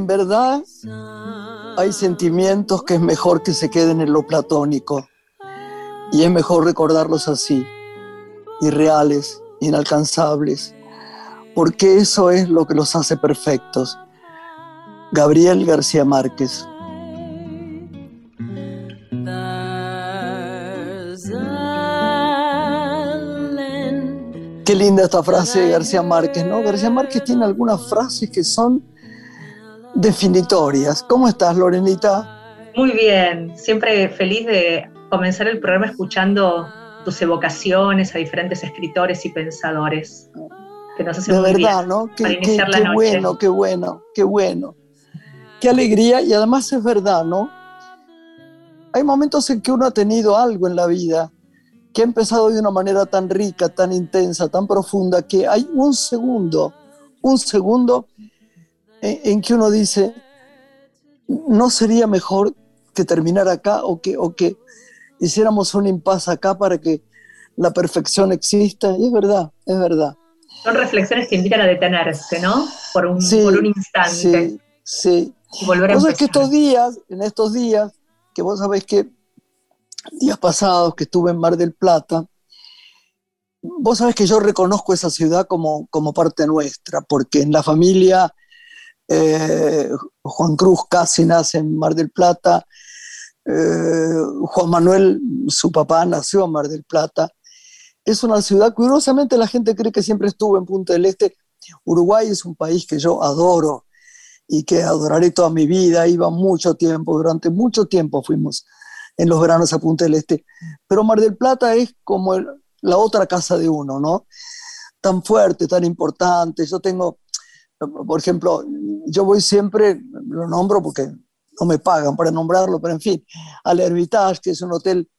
En verdad, hay sentimientos que es mejor que se queden en lo platónico y es mejor recordarlos así, irreales, inalcanzables, porque eso es lo que los hace perfectos. Gabriel García Márquez. Qué linda esta frase de García Márquez, ¿no? García Márquez tiene algunas frases que son definitorias. ¿Cómo estás, Lorenita? Muy bien, siempre feliz de comenzar el programa escuchando tus evocaciones a diferentes escritores y pensadores. Que nos hacen de verdad, ¿no? Qué, qué, bueno, qué bueno, qué bueno. Qué alegría y además es verdad, ¿no? Hay momentos en que uno ha tenido algo en la vida que ha empezado de una manera tan rica, tan intensa, tan profunda, que hay un segundo, un segundo en, que uno dice, ¿no sería mejor que terminar acá o que, o que hiciéramos un impasse acá para que la perfección exista? Y es verdad, es verdad. Son reflexiones que invitan a detenerse, ¿no? Por un, por un instante. Sí, sí. Y volver a vos que estos días, en estos días, que vos sabés que días pasados que estuve en Mar del Plata, vos sabés que yo reconozco esa ciudad como, como parte nuestra, porque en la familia eh, Juan Cruz casi nace en Mar del Plata, eh, Juan Manuel, su papá, nació en Mar del Plata. Es una ciudad, curiosamente la gente cree que siempre estuvo en Punta del Este. Uruguay es un país que yo adoro y que adoraré toda mi vida. Iba mucho tiempo, durante mucho tiempo fuimos en los veranos a Punta del Este. Pero Mar del Plata es como la otra casa de uno, ¿no? Tan fuerte, tan importante. Yo tengo por ejemplo, yo voy siempre, lo nombro porque no me pagan para nombrarlo, pero en fin, al Hermitage, que es un hotel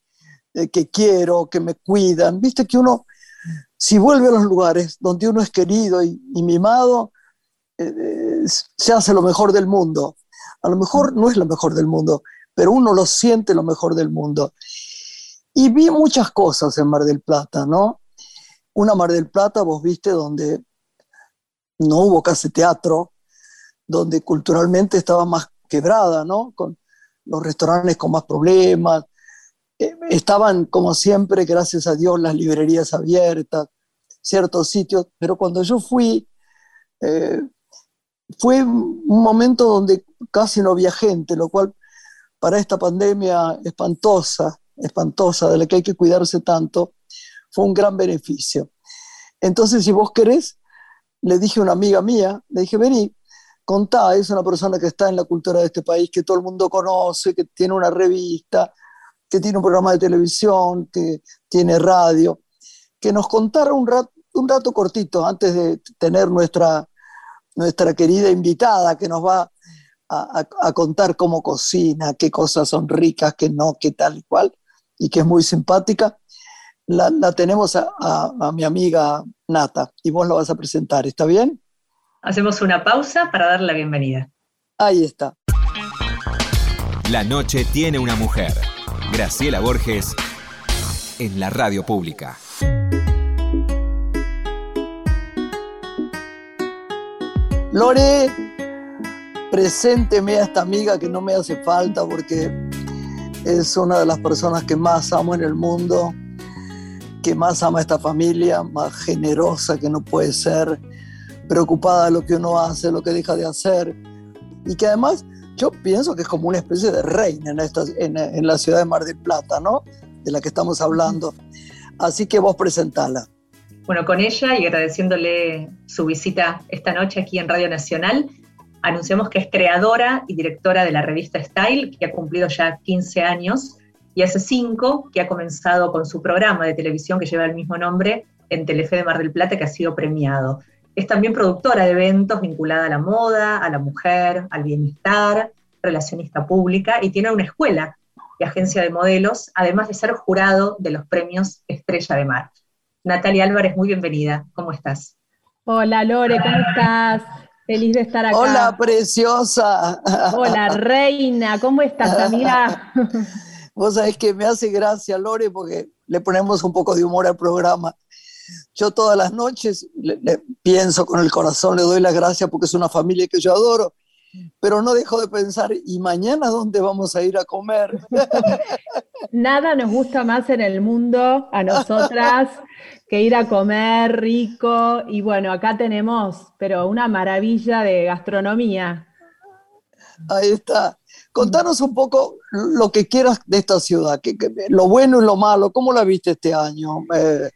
eh, que quiero, que me cuidan. Viste que uno, si vuelve a los lugares donde uno es querido y, mimado, eh, eh, se hace lo mejor del mundo. A lo mejor no es lo mejor del mundo, pero uno lo siente lo mejor del mundo. Y vi muchas cosas en Mar del Plata, ¿no? Una Mar del Plata, vos viste, donde no hubo casi teatro, donde culturalmente estaba más quebrada, ¿no? Con los restaurantes con más problemas. Eh, estaban, como siempre, gracias a Dios, las librerías abiertas, ciertos sitios, pero cuando yo fui, eh, fue un momento donde casi no había gente, lo cual para esta pandemia espantosa, espantosa, de la que hay que cuidarse tanto, fue un gran beneficio. Entonces, si vos querés, le dije a una amiga mía, le dije, vení, contá, es una persona que está en la cultura de este país, que todo el mundo conoce, que tiene una revista, que tiene un programa de televisión, que tiene radio, que nos contara un rato, cortito antes de tener nuestra, nuestra querida invitada que nos va a, a, contar cómo cocina, qué cosas son ricas, qué no, qué tal y cual, y que es muy simpática la, tenemos a, mi amiga Nata y vos la vas a presentar, ¿está bien? Hacemos una pausa para darle la bienvenida. Ahí está. La noche tiene una mujer. Graciela Borges en la radio pública. Lore, presénteme a esta amiga que no me hace falta porque es una de las personas que más amo en el mundo que más ama a esta familia, más generosa que no puede ser, preocupada de lo que uno hace, lo que deja de hacer, y que además yo pienso que es como una especie de reina en, esta, en, la ciudad de Mar del Plata, ¿no? De la que estamos hablando. Así que vos presentala. Bueno, con ella y agradeciéndole su visita esta noche aquí en Radio Nacional, anunciamos que es creadora y directora de la revista Style, que ha cumplido ya 15 años y hace cinco que ha comenzado con su programa de televisión que lleva el mismo nombre en Telefe de Mar del Plata, que ha sido premiado. Es también productora de eventos vinculada a la moda, a la mujer, al bienestar, relacionista pública y tiene una escuela y agencia de modelos, además de ser jurado de los premios Estrella de Mar. Natalia Álvarez, muy bienvenida. ¿Cómo estás? Hola Lore, ¿cómo estás? Feliz de estar acá. Hola, preciosa. Hola, reina, ¿cómo estás, amiga? Vos sabés que me hace gracia, Lore, porque le ponemos un poco de humor al programa. Yo todas las noches le, pienso con el corazón, le doy las gracias porque es una familia que yo adoro pero no dejo de pensar, ¿y mañana dónde vamos a ir a comer? Nada nos gusta más en el mundo a nosotras que ir a comer rico. Y bueno, acá tenemos, pero una maravilla de gastronomía. Ahí está. Contanos un poco lo que quieras de esta ciudad, que, lo bueno y lo malo, ¿cómo la viste este año? Eh,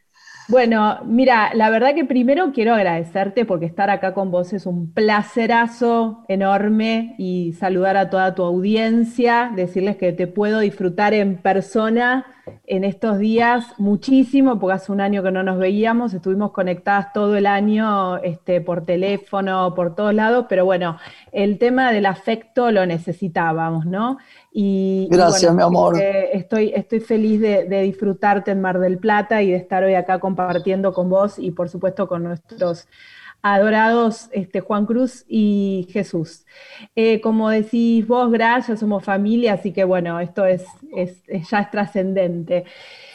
bueno, mira, la verdad que primero quiero agradecerte porque estar acá con vos es un placerazo enorme y saludar a toda tu audiencia, decirles que te puedo disfrutar en persona en estos días muchísimo, porque hace un año que no nos veíamos, estuvimos conectadas todo el año este, por teléfono, por todos lados, pero bueno, el tema del afecto lo necesitábamos, ¿no? Y, Gracias, mi amor. estoy, estoy feliz de, disfrutarte en Mar del Plata y de estar hoy acá compartiendo con vos y por supuesto con nuestros adorados este, Juan Cruz y Jesús. Eh, como decís vos, gracias, somos familia, así que bueno, esto es, ya es trascendente.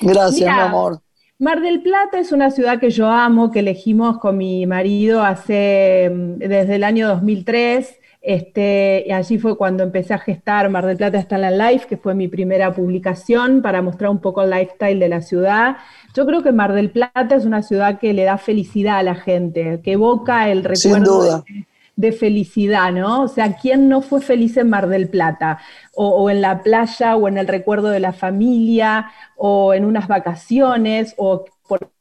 Gracias, mi amor. Mar del Plata es una ciudad que yo amo, que elegimos con mi marido hace mm, desde el año 2003. Este, y allí fue cuando empecé a gestar Mar del Plata está en la Life, que fue mi primera publicación para mostrar un poco el lifestyle de la ciudad. Yo creo que Mar del Plata es una ciudad que le da felicidad a la gente, que evoca el recuerdo de, felicidad, ¿no? O sea, ¿quién no fue feliz en Mar del Plata? O, o, en la playa, o en el recuerdo de la familia, o en unas vacaciones, o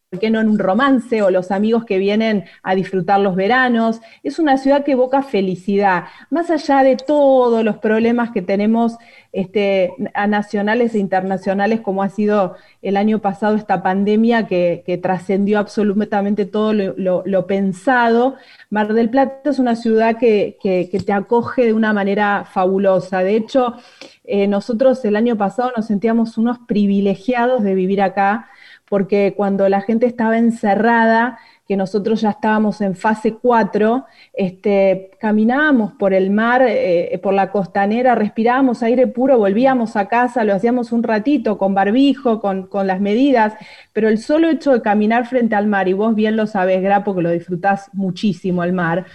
por ¿por qué no en un romance o los amigos que vienen a disfrutar los veranos? Es una ciudad que evoca felicidad, más allá de todos los problemas que tenemos este, a nacionales e internacionales, como ha sido el año pasado esta pandemia que, trascendió absolutamente todo lo, pensado. Mar del Plata es una ciudad que, te acoge de una manera fabulosa. De hecho, eh, nosotros el año pasado nos sentíamos unos privilegiados de vivir acá porque cuando la gente estaba encerrada, que nosotros ya estábamos en fase 4, este, caminábamos por el mar, eh, por la costanera, respirábamos aire puro, volvíamos a casa, lo hacíamos un ratito con barbijo, con, con, las medidas, pero el solo hecho de caminar frente al mar, y vos bien lo sabés, Grapo, que lo disfrutás muchísimo el mar,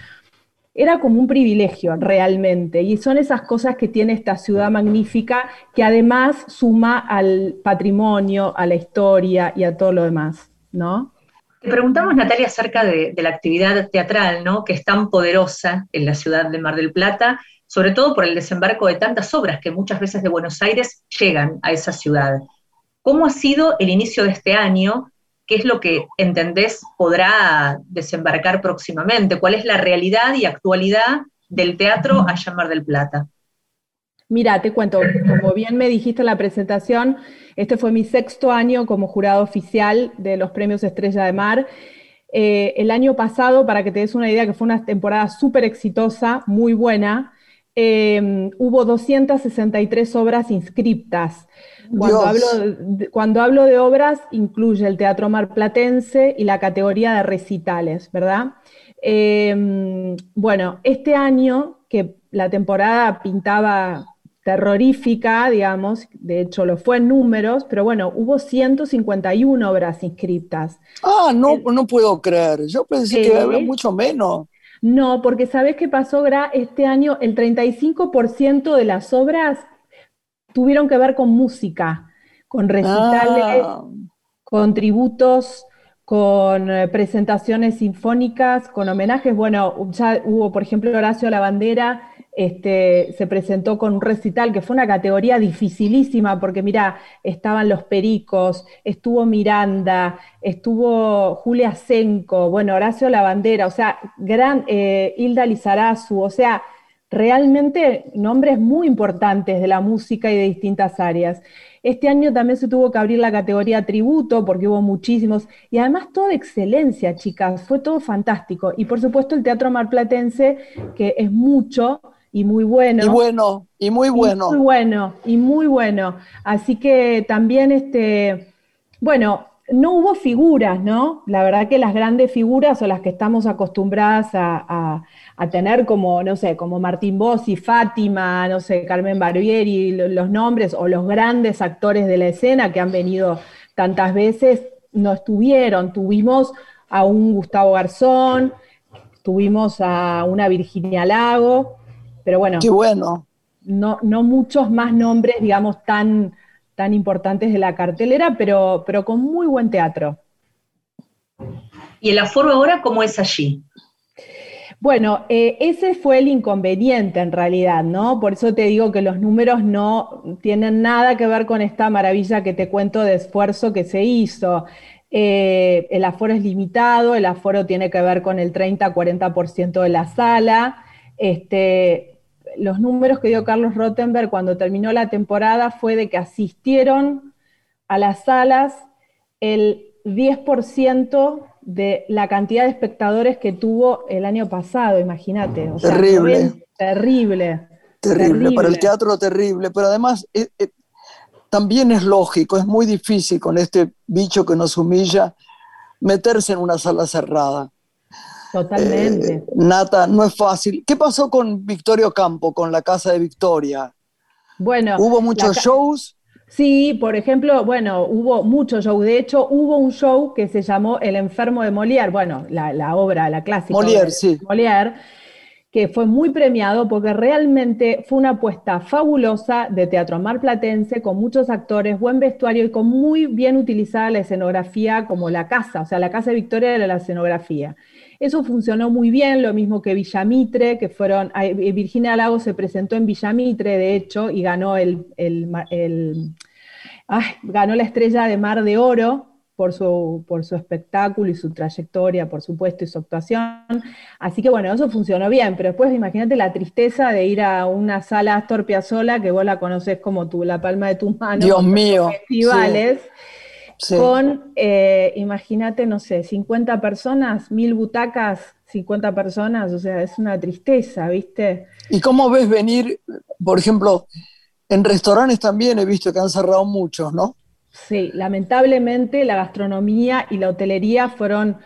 era como un privilegio realmente. Y son esas cosas que tiene esta ciudad magnífica que además suma al patrimonio, a la historia y a todo lo demás, ¿no? Te preguntamos, Natalia, acerca de, la actividad teatral, ¿no? Que es tan poderosa en la ciudad de Mar del Plata, sobre todo por el desembarco de tantas obras que muchas veces de Buenos Aires llegan a esa ciudad. ¿Cómo ha sido el inicio de este año qué es lo que entendés podrá desembarcar próximamente, cuál es la realidad y actualidad del teatro a llamar del Plata. Mira, te cuento, como bien me dijiste en la presentación, este fue mi sexto año como jurado oficial de los premios Estrella de Mar. Eh, el año pasado, para que te des una idea, que fue una temporada súper exitosa, muy buena, eh, hubo 263 obras inscriptas. Cuando hablo, de, cuando hablo de obras, incluye el teatro marplatense y la categoría de recitales, ¿verdad? Em, bueno, este año, que la temporada pintaba terrorífica, digamos, de hecho lo fue en números, pero bueno, hubo 151 obras inscritas. Ah, no, no puedo creer, yo pensé que había mucho menos. No, porque ¿sabes qué pasó, Gra? Este año el 35% de las obras tuvieron que ver con música, con recitales, ah. con tributos, con eh, presentaciones sinfónicas, con homenajes. Bueno, ya hubo, por ejemplo, Horacio La Bandera, este, se presentó con un recital que fue una categoría dificilísima, porque mira, estaban los Pericos, estuvo Miranda, estuvo Julia Senco, bueno, Horacio La Bandera, o sea, gran, eh, Hilda Lizarazu, o sea, realmente nombres muy importantes de la música y de distintas áreas. Este año también se tuvo que abrir la categoría tributo porque hubo muchísimos y además toda excelencia, chicas, fue todo fantástico. Y por supuesto el teatro marplatense, que es mucho y muy bueno. Y bueno, y muy bueno. muy bueno, y muy bueno. Así que también, este, bueno, no hubo figuras, ¿no? La verdad que las grandes figuras o las que estamos acostumbradas a a tener como, no sé, como Martín Bossi, Fátima, no sé, Carmen Barbieri, los nombres o los grandes actores de la escena que han venido tantas veces, no estuvieron. Tuvimos a un Gustavo Garzón, tuvimos a una Virginia Lago, Pero bueno. Qué bueno. No, no muchos más nombres, digamos, tan, tan importantes de la cartelera, pero, pero con muy buen teatro. ¿Y el aforo ahora cómo es allí? Bueno, eh, ese fue el inconveniente en realidad, ¿no? Por eso te digo que los números no tienen nada que ver con esta maravilla que te cuento de esfuerzo que se hizo. Eh, el aforo es limitado, el aforo tiene que ver con el 30-40% de la sala. Este, los números que dio Carlos Rottenberg cuando terminó la temporada fue de que asistieron a las salas el 10% de la cantidad de espectadores que tuvo el año pasado, imagínate. terrible. terrible. Terrible, para el teatro terrible, pero además eh, eh, también es lógico, es muy difícil con este bicho que nos humilla meterse en una sala cerrada. Totalmente. Eh, Nata, no es fácil. ¿Qué pasó con Victorio Campo, con la Casa de Victoria? Bueno. ¿Hubo muchos shows? Sí, por ejemplo, bueno, hubo muchos shows. De hecho, hubo un show que se llamó El enfermo de Molière, bueno, la, obra, la clásica. Molière, sí. Molière, que fue muy premiado porque realmente fue una apuesta fabulosa de teatro marplatense, con muchos actores, buen vestuario y con muy bien utilizada la escenografía como la casa, o sea, la casa de Victoria era la escenografía. Eso funcionó muy bien, lo mismo que Villamitre, que fueron, Virginia Lago se presentó en Villamitre, de hecho, y ganó, el, ganó la estrella de Mar de Oro por su, por su espectáculo y su trayectoria, por supuesto, y su actuación. Así que bueno, eso funcionó bien, pero después imagínate la tristeza de ir a una sala Astor Piazzolla, que vos la conoces como tu, la palma de tu mano. Dios mío. Festivales con, eh, imagínate, no sé, 50 personas, mil butacas, 50 personas, o sea, es una tristeza, ¿viste? ¿Y cómo ves venir, por ejemplo, en restaurantes también he visto que han cerrado muchos, ¿no? Sí, lamentablemente la gastronomía y la hotelería fueron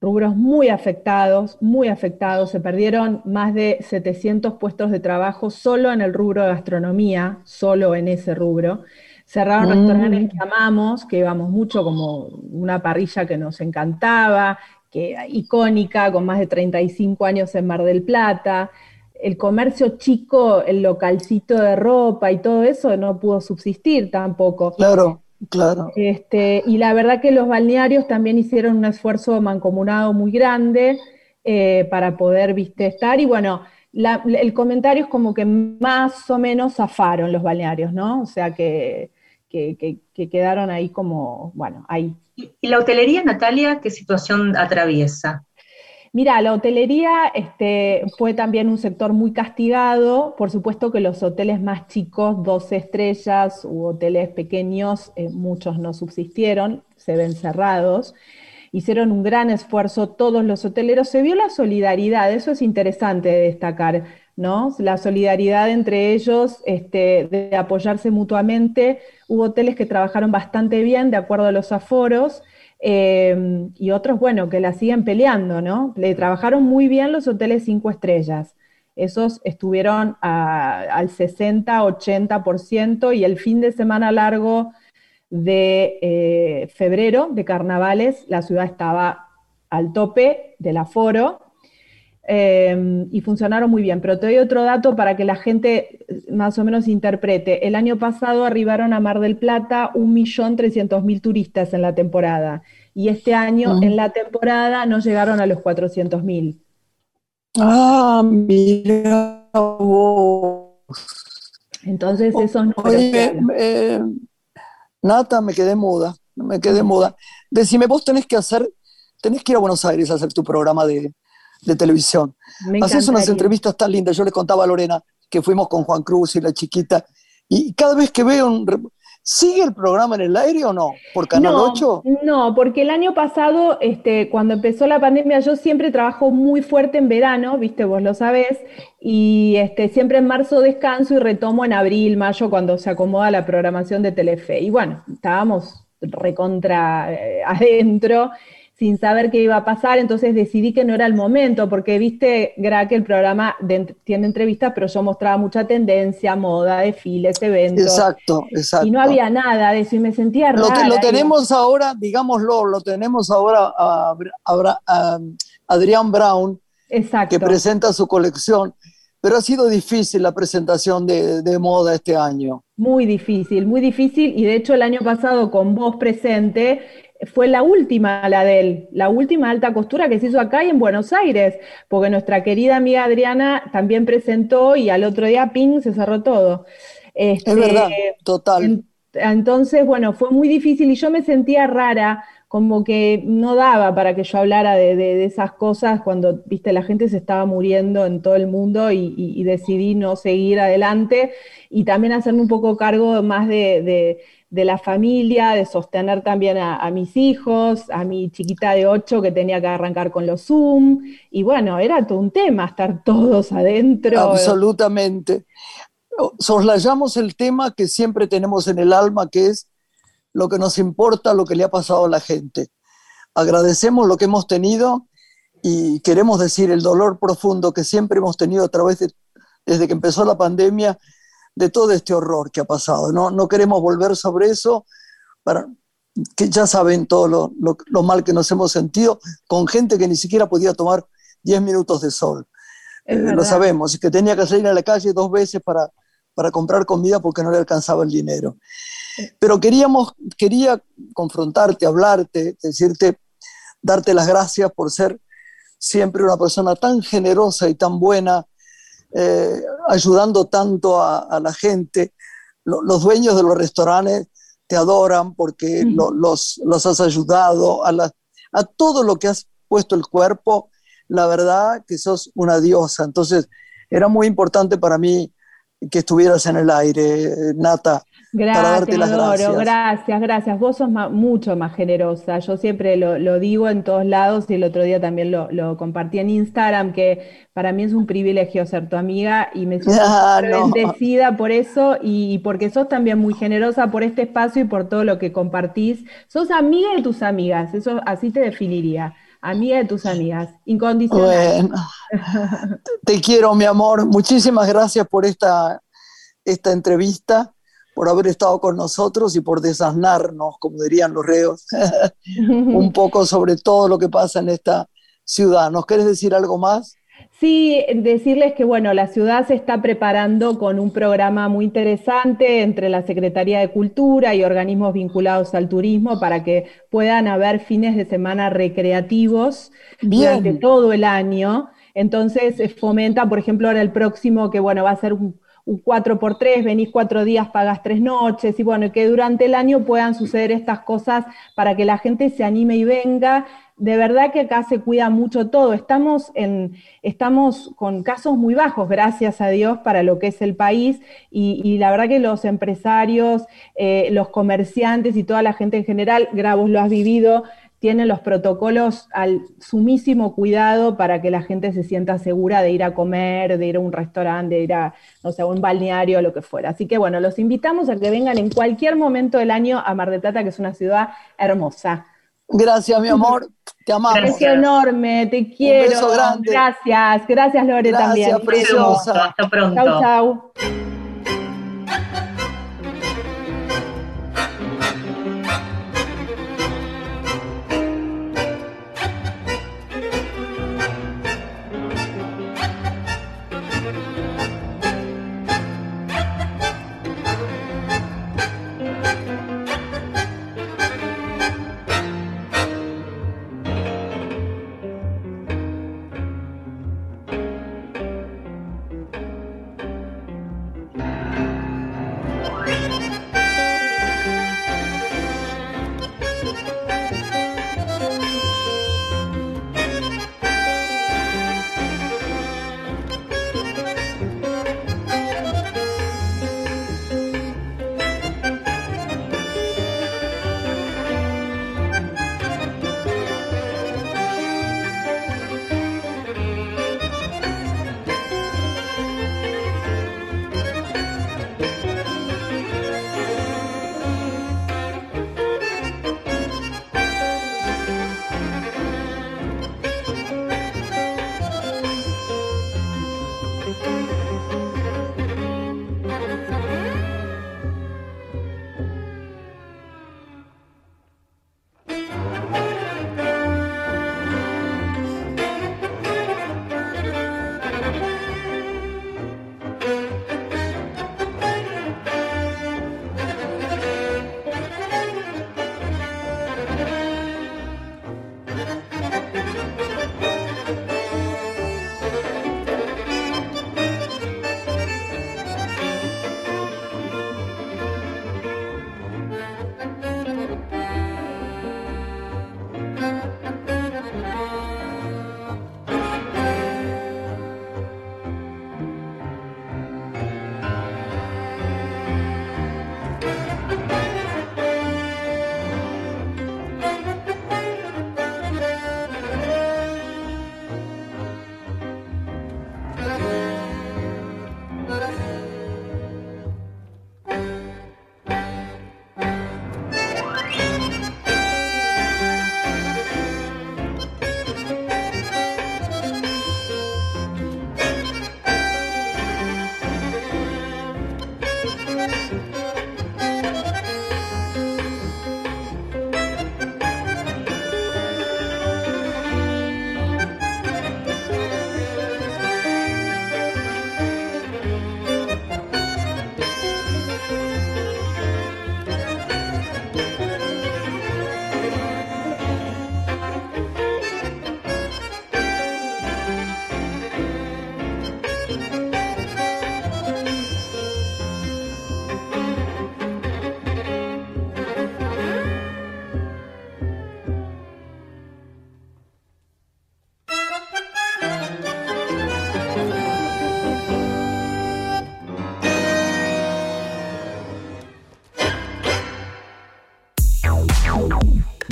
rubros muy afectados, muy afectados. Se perdieron más de 700 puestos de trabajo solo en el rubro de gastronomía, solo en ese rubro. Cerraron restaurantes que amamos, que íbamos mucho, como una parrilla que nos encantaba, que icónica, con más de 35 años en Mar del Plata. El comercio chico, el localcito de ropa y todo eso no pudo subsistir tampoco. Claro, claro. Este, y la verdad que los balnearios también hicieron un esfuerzo mancomunado muy grande eh, para poder viste, estar. Y bueno, el comentario es como que más o menos zafaron los balnearios, ¿no? O sea que que, quedaron ahí como, bueno, ahí. ¿Y la hotelería, Natalia, qué situación atraviesa? Mira, la hotelería este, fue también un sector muy castigado. Por supuesto que los hoteles más chicos, 12 estrellas u hoteles pequeños, eh, muchos no subsistieron, se ven cerrados. Hicieron un gran esfuerzo todos los hoteleros. Se vio la solidaridad, eso es interesante de destacar La solidaridad entre ellos, este, de apoyarse mutuamente. Hubo hoteles que trabajaron bastante bien de acuerdo a los aforos. Em, y otros, bueno, que la siguen peleando, ¿no? Le trabajaron muy bien los hoteles cinco estrellas. Esos estuvieron al 60-80% y el fin de semana largo de eh, febrero, de carnavales, la ciudad estaba al tope del aforo Em, y funcionaron muy bien. Pero te doy otro dato para que la gente más o menos interprete. El año pasado arribaron a Mar del Plata 1.300.000 turistas en la temporada y este año en la temporada no llegaron a los 400.000. Ah, mira vos. Entonces esos no... Eh, Nata, me quedé muda, me quedé muda. Decime, vos tenés que hacer, tenés que ir a Buenos Aires a hacer tu programa de, de televisión. Haces unas entrevistas tan lindas. Yo le contaba a Lorena que fuimos con Juan Cruz y la chiquita, y cada vez que veo un... ¿Sigue el programa en el aire o no? ¿Por Canal 8? No, porque el año pasado, este, cuando empezó la pandemia, yo siempre trabajo muy fuerte en verano, viste, vos lo sabés, y este, siempre en marzo descanso y retomo en abril, mayo, cuando se acomoda la programación de Telefe. Y bueno, estábamos recontra eh, adentro sin saber qué iba a pasar, entonces decidí que no era el momento, porque viste, Gra, que el programa tiene entrevistas, pero yo mostraba mucha tendencia, moda, desfiles, eventos. Exacto, exacto. Y no había nada de eso y me sentía rara. Lo, lo tenemos ahora, digámoslo, lo tenemos ahora a, Adrián Brown, que presenta su colección. pero ha sido difícil la presentación de, moda este año. Muy difícil, muy difícil. Y de hecho el año pasado con vos presente fue la última, la de él, la última alta costura que se hizo acá y en Buenos Aires, porque nuestra querida amiga Adriana también presentó y al otro día, ping, se cerró todo. es verdad, este, total. entonces, bueno, fue muy difícil y yo me sentía rara como que no daba para que yo hablara de, esas cosas cuando, viste, la gente se estaba muriendo en todo el mundo y, decidí no seguir adelante y también hacerme un poco cargo más de, la familia, de sostener también a, mis hijos, a mi chiquita de 8 que tenía que arrancar con los Zoom y bueno, era todo un tema estar todos adentro. Absolutamente. Soslayamos el tema que siempre tenemos en el alma, que es lo que nos importa, lo que le ha pasado a la gente. Agradecemos lo que hemos tenido y queremos decir el dolor profundo que siempre hemos tenido a través de, desde que empezó la pandemia, de todo este horror que ha pasado. No, no queremos volver sobre eso, para, que ya saben todo lo, lo, mal que nos hemos sentido con gente que ni siquiera podía tomar 10 minutos de sol. Eh, lo sabemos, y que tenía que salir a la calle dos veces para, para comprar comida porque no le alcanzaba el dinero. Pero queríamos, quería confrontarte, hablarte, decirte, darte las gracias por ser siempre una persona tan generosa y tan buena, eh, ayudando tanto a, la gente. los dueños de los restaurantes te adoran porque los, los, has ayudado, a, a todo lo que has puesto el cuerpo, la verdad que sos una diosa. Entonces, era muy importante para mí que estuvieras en el aire, Nata. Gracias, adoro, gracias. gracias, Vos sos mucho más generosa. Yo siempre lo, digo en todos lados y el otro día también lo, compartí en Instagram, que para mí es un privilegio ser tu amiga y me siento ah, bendecida por eso y porque sos también muy generosa por este espacio y por todo lo que compartís. Sos amiga de tus amigas, eso así te definiría. Amiga de tus amigas, incondicional. te quiero, mi amor. Muchísimas gracias por esta, esta entrevista por haber estado con nosotros y por desasnarnos, como dirían los reos, un poco sobre todo lo que pasa en esta ciudad. ¿Nos quieres decir algo más? Sí, decirles que bueno, la ciudad se está preparando con un programa muy interesante entre la Secretaría de Cultura y organismos vinculados al turismo para que puedan haber fines de semana recreativos durante todo el año. Entonces fomenta, por ejemplo, ahora el próximo que bueno va a ser un un 4 por 3 venís cuatro días, pagas tres noches, y bueno, que durante el año puedan suceder estas cosas para que la gente se anime y venga. De verdad que acá se cuida mucho todo. Estamos, en, estamos con casos muy bajos, gracias a Dios, para lo que es el país. Y, la verdad que los empresarios, eh, los comerciantes y toda la gente en general, Gravos lo has vivido, tienen los protocolos al sumísimo cuidado para que la gente se sienta segura de ir a comer, de ir a un restaurante, de ir a, no sé, un balneario o lo que fuera. Así que bueno, los invitamos a que vengan en cualquier momento del año a Mar del Plata, que es una ciudad hermosa. Gracias, mi amor. Te amamos. Gracias enorme, te quiero. Un beso grande. Gracias, gracias Lore también. Gracias, preciosa. Hasta pronto. Chau, chau.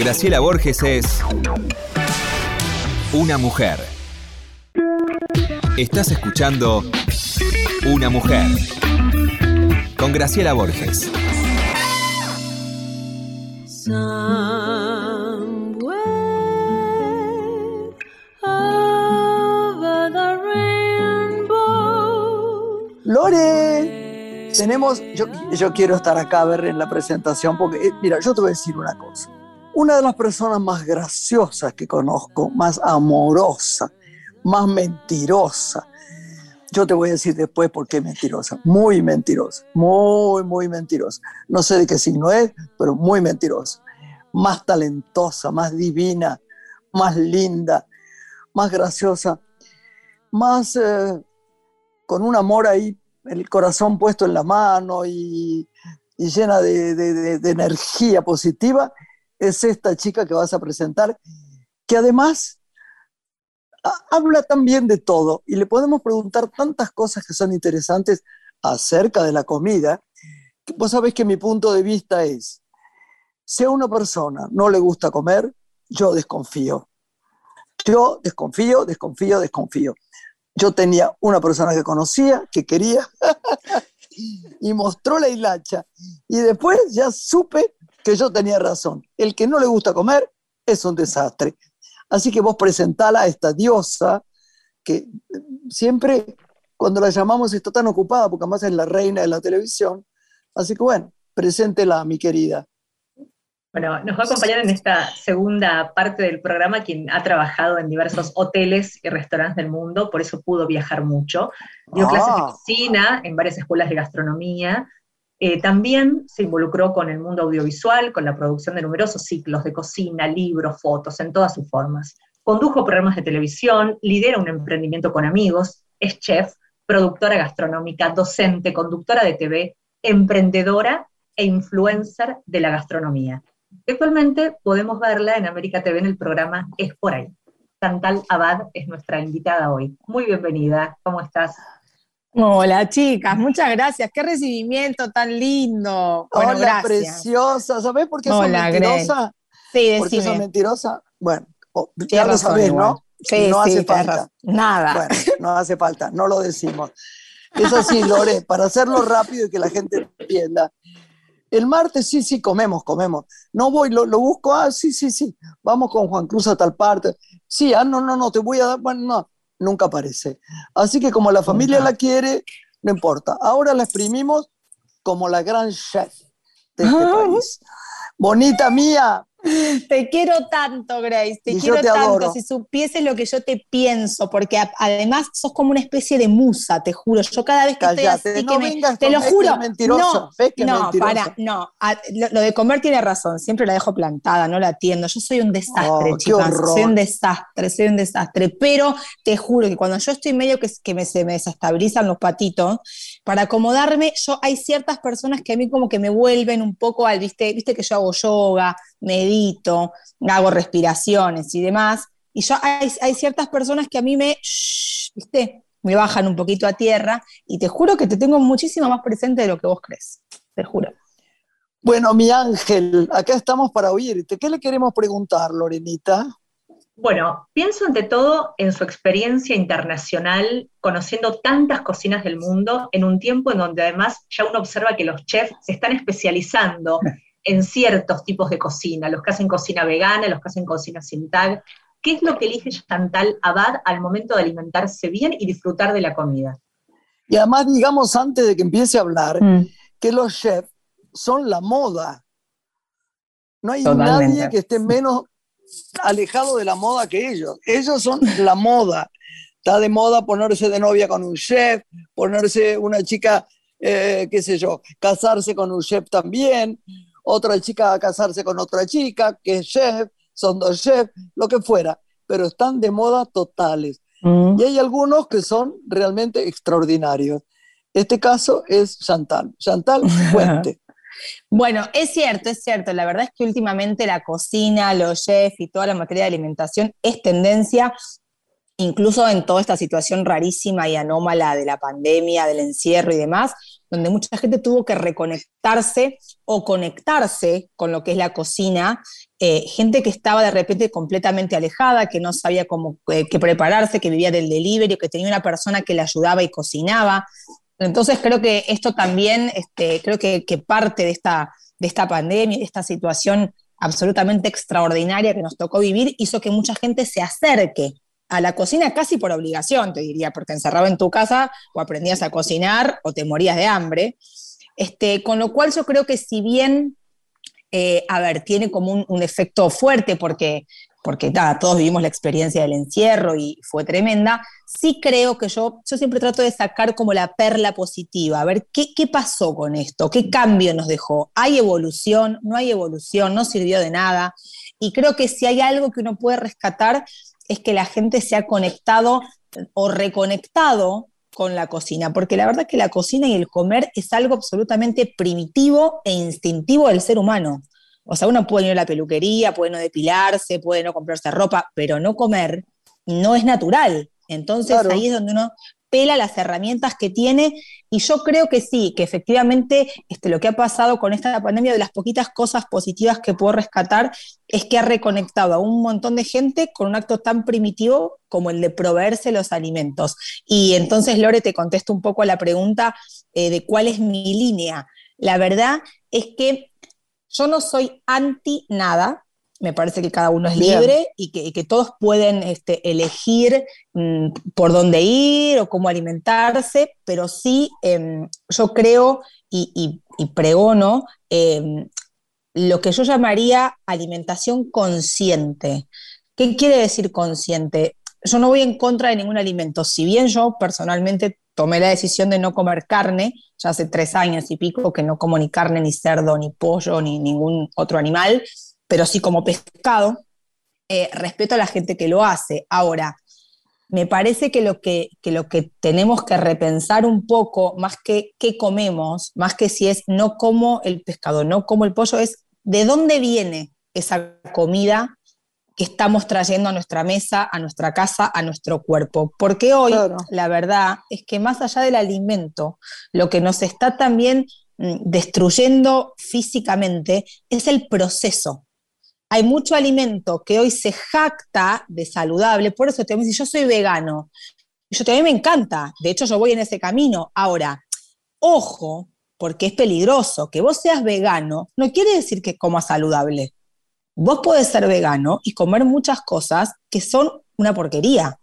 Graciela Borges es una mujer. Estás escuchando Una mujer con Graciela Borges. Lore, tenemos, yo, yo quiero estar acá a ver en la presentación porque, eh, mira, yo te voy a decir una cosa. Una de las personas más graciosas que conozco, más amorosa, más mentirosa, yo te voy a decir después por qué mentirosa, muy mentirosa, muy, muy mentirosa. No sé de qué signo es, pero muy mentirosa. Más talentosa, más divina, más linda, más graciosa, más eh, con un amor ahí, el corazón puesto en la mano y, llena de, energía positiva, es esta chica que vas a presentar, que además habla también de todo y le podemos preguntar tantas cosas que son interesantes acerca de la comida. Vos sabés que mi punto de vista es, si a una persona no le gusta comer, yo desconfío. Yo desconfío, desconfío, desconfío yo tenía una persona que conocía, que quería, y mostró la hilacha. Y después ya supe que yo tenía razón. El que no le gusta comer es un desastre. Así que vos presentala a esta diosa que siempre cuando la llamamos está tan ocupada porque además es la reina de la televisión. Así que bueno, preséntela, mi querida. Bueno, nos va a acompañar en esta segunda parte del programa quien ha trabajado en diversos hoteles y restaurantes del mundo, por eso pudo viajar mucho. Dio clases de ah. cocina en varias escuelas de gastronomía. Eh, también se involucró con el mundo audiovisual, con la producción de numerosos ciclos de cocina, libros, fotos, en todas sus formas. Condujo programas de televisión, lidera un emprendimiento con amigos, es chef, productora gastronómica, docente, conductora de TV, emprendedora e influencer de la gastronomía. Actualmente podemos verla en América TV en el programa Es por ahí. Chantal Abad es nuestra invitada hoy. Muy bienvenida, ¿cómo estás? Hola chicas, muchas gracias. Qué recibimiento tan lindo. Hola, preciosa. ¿Sabes por qué son mentirosa? Sí, ¿Por qué son mentirosa? Bueno, ya lo sabés, ¿no? Sí, no hace falta. Nada. Bueno, no hace falta, no lo decimos. Es así, Lore, para hacerlo rápido y que la gente entienda. El martes sí, sí, comemos, comemos. No voy, lo, busco, ah, sí, sí, sí, vamos con Juan Cruz a tal parte. Sí, ah, no, no, no, te voy a dar, bueno, no, nunca aparece. Así que como la familia la quiere, no importa. Ahora la exprimimos como la gran chef de este ah. país. Bonita mía, Te quiero tanto, Grace, te quiero tanto. Si supiese lo que yo te pienso, porque además sos como una especie de musa, te juro. Yo cada vez que estoy así, no que te lo juro. no, no, para, no. Lo, de comer tiene razón, siempre la dejo plantada, no la atiendo. Yo soy un desastre, oh, chicas. Soy un desastre, soy un desastre. Pero te juro que cuando yo estoy medio que, que me, se me desestabilizan los patitos, para acomodarme, yo hay ciertas personas que a mí como que me vuelven un poco al, viste, viste que yo hago yoga, medito, hago respiraciones y demás, y yo hay, ciertas personas que a mí me, viste, me bajan un poquito a tierra y te juro que te tengo muchísimo más presente de lo que vos crees, te juro. Bueno, mi ángel, acá estamos para oírte. ¿Qué le queremos preguntar, Lorenita? Bueno, pienso ante todo en su experiencia internacional, conociendo tantas cocinas del mundo, en un tiempo en donde además ya uno observa que los chefs se están especializando en ciertos tipos de cocina, los que hacen cocina vegana, los que hacen cocina sin tag. ¿Qué es lo que elige Chantal Abad al momento de alimentarse bien y disfrutar de la comida? Y además, digamos antes de que empiece a hablar, mm. que los chefs son la moda. No hay nadie que esté menos alejado de la moda que ellos. Ellos son la moda. Está de moda ponerse de novia con un chef, ponerse una chica, eh, qué sé yo, casarse con un chef también, otra chica a casarse con otra chica, que es chef, son dos chefs, lo que fuera, pero están de moda totales. Mm. Y hay algunos que son realmente extraordinarios. Este caso es Chantal. Chantal, cuente. Bueno, es cierto, es cierto. La verdad es que últimamente la cocina, los chefs y toda la materia de alimentación es tendencia incluso en toda esta situación rarísima y anómala de la pandemia, del encierro y demás, donde mucha gente tuvo que reconectarse o conectarse con lo que es la cocina, eh, gente que estaba de repente completamente alejada, que no sabía cómo eh, qué prepararse, que vivía del delivery, que tenía una persona que le ayudaba y cocinaba. Entonces creo que esto también, este, creo que, que parte de esta, de esta pandemia, de esta situación absolutamente extraordinaria que nos tocó vivir, hizo que mucha gente se acerque a la cocina casi por obligación, te diría, porque encerrado en tu casa o aprendías a cocinar o te morías de hambre. Este, con lo cual yo creo que si bien, eh, a ver, tiene como un, efecto fuerte porque, porque todos vivimos la experiencia del encierro y fue tremenda, sí creo que yo, yo siempre trato de sacar como la perla positiva, a ver qué, qué pasó con esto, qué cambio nos dejó, hay evolución, no hay evolución, no sirvió de nada. Y creo que si hay algo que uno puede rescatar es que la gente se ha conectado o reconectado con la cocina, porque la verdad que la cocina y el comer es algo absolutamente primitivo e instintivo del ser humano. O sea, uno puede ir a la peluquería, puede no depilarse, puede no comprarse ropa, pero no comer no es natural. Entonces ahí es donde uno pela las herramientas que tiene y yo creo que sí, que efectivamente este, lo que ha pasado con esta pandemia, de las poquitas cosas positivas que puedo rescatar, es que ha reconectado a un montón de gente con un acto tan primitivo como el de proveerse los alimentos. Y entonces, Lore, te contesto un poco a la pregunta eh, de cuál es mi línea. La verdad es que yo no soy anti nada, me parece que cada uno es libre y que, todos pueden este, elegir mm, por dónde ir o cómo alimentarse, pero sí em, yo creo y, pregono em, lo que yo llamaría alimentación consciente. ¿Qué quiere decir consciente? Yo no voy en contra de ningún alimento, si bien yo personalmente tomé la decisión de no comer carne, ya hace tres años y pico que no como ni carne, ni cerdo, ni pollo, ni ningún otro animal, pero sí como pescado, eh, respeto a la gente que lo hace. Ahora, me parece que lo que, lo que tenemos que repensar un poco, más que qué comemos, más que si es no como el pescado, no como el pollo, es de dónde viene esa comida que estamos trayendo a nuestra mesa, a nuestra casa, a nuestro cuerpo. Porque hoy la verdad es que más allá del alimento, lo que nos está también mm, destruyendo físicamente es el proceso hay mucho alimento que hoy se jacta de saludable, por eso te decir, yo soy vegano. Yo también me encanta, de hecho yo voy en ese camino. Ahora, ojo, porque es peligroso, que vos seas vegano no quiere decir que comas saludable. Vos podés ser vegano y comer muchas cosas que son una porquería.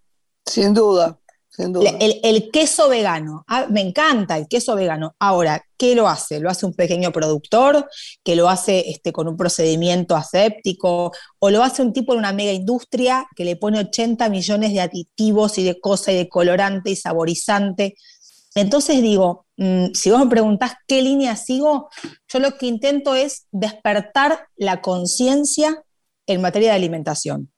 Sin duda. El, queso vegano, ah, me encanta el queso vegano. Ahora, ¿qué lo hace? ¿Lo hace un pequeño productor que lo hace este, con un procedimiento aséptico? ¿O lo hace un tipo en una mega industria que le pone 80 millones de aditivos y de cosas y de colorante y saborizante? Entonces digo, mm, si vos me preguntás qué línea sigo, yo lo que intento es despertar la conciencia en materia de alimentación.